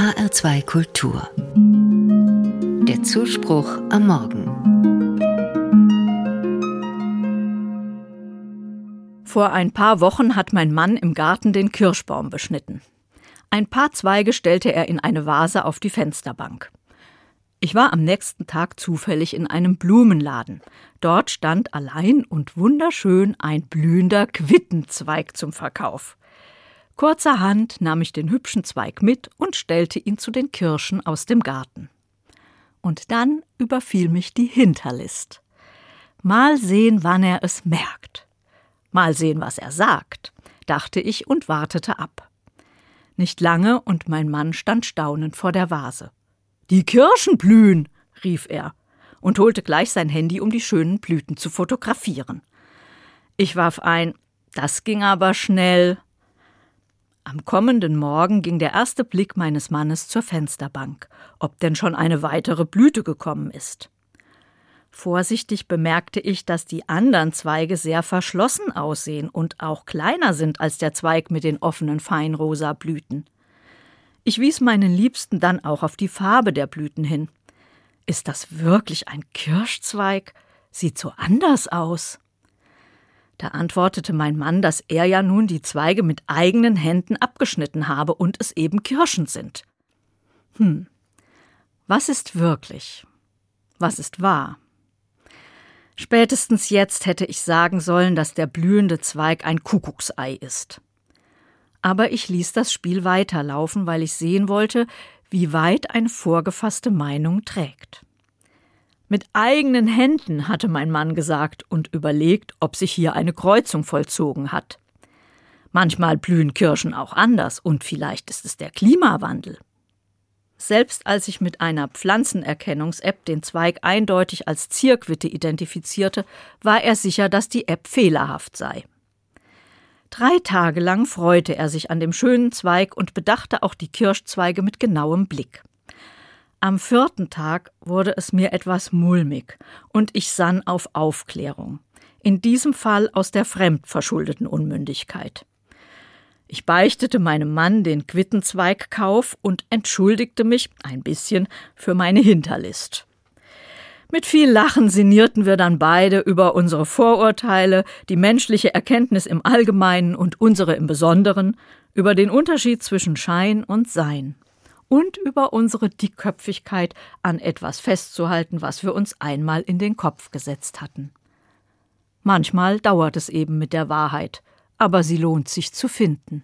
HR2 Kultur. Der Zuspruch am Morgen. Vor ein paar Wochen hat mein Mann im Garten den Kirschbaum beschnitten. Ein paar Zweige stellte er in eine Vase auf die Fensterbank. Ich war am nächsten Tag zufällig in einem Blumenladen. Dort stand allein und wunderschön ein blühender Quittenzweig zum Verkauf. Kurzerhand nahm ich den hübschen Zweig mit und stellte ihn zu den Kirschen aus dem Garten. Und dann überfiel mich die Hinterlist. Mal sehen, wann er es merkt. Mal sehen, was er sagt, dachte ich und wartete ab. Nicht lange und mein Mann stand staunend vor der Vase. Die Kirschen blühen, rief er und holte gleich sein Handy, um die schönen Blüten zu fotografieren. Ich warf ein, das ging aber schnell, am kommenden Morgen ging der erste Blick meines Mannes zur Fensterbank, ob denn schon eine weitere Blüte gekommen ist. Vorsichtig bemerkte ich, dass die anderen Zweige sehr verschlossen aussehen und auch kleiner sind als der Zweig mit den offenen feinrosa Blüten. Ich wies meinen Liebsten dann auch auf die Farbe der Blüten hin. Ist das wirklich ein Kirschzweig? Sieht so anders aus. Da antwortete mein Mann, dass er ja nun die Zweige mit eigenen Händen abgeschnitten habe und es eben Kirschen sind. Hm. Was ist wirklich? Was ist wahr? Spätestens jetzt hätte ich sagen sollen, dass der blühende Zweig ein Kuckucksei ist. Aber ich ließ das Spiel weiterlaufen, weil ich sehen wollte, wie weit eine vorgefasste Meinung trägt. Mit eigenen Händen, hatte mein Mann gesagt und überlegt, ob sich hier eine Kreuzung vollzogen hat. Manchmal blühen Kirschen auch anders und vielleicht ist es der Klimawandel. Selbst als ich mit einer Pflanzenerkennungs-App den Zweig eindeutig als Zierquitte identifizierte, war er sicher, dass die App fehlerhaft sei. Drei Tage lang freute er sich an dem schönen Zweig und bedachte auch die Kirschzweige mit genauem Blick. Am vierten Tag wurde es mir etwas mulmig und ich sann auf Aufklärung. In diesem Fall aus der fremdverschuldeten Unmündigkeit. Ich beichtete meinem Mann den Quittenzweigkauf und entschuldigte mich ein bisschen für meine Hinterlist. Mit viel Lachen sinnierten wir dann beide über unsere Vorurteile, die menschliche Erkenntnis im Allgemeinen und unsere im Besonderen, über den Unterschied zwischen Schein und Sein und über unsere Dickköpfigkeit an etwas festzuhalten, was wir uns einmal in den Kopf gesetzt hatten. Manchmal dauert es eben mit der Wahrheit, aber sie lohnt sich zu finden.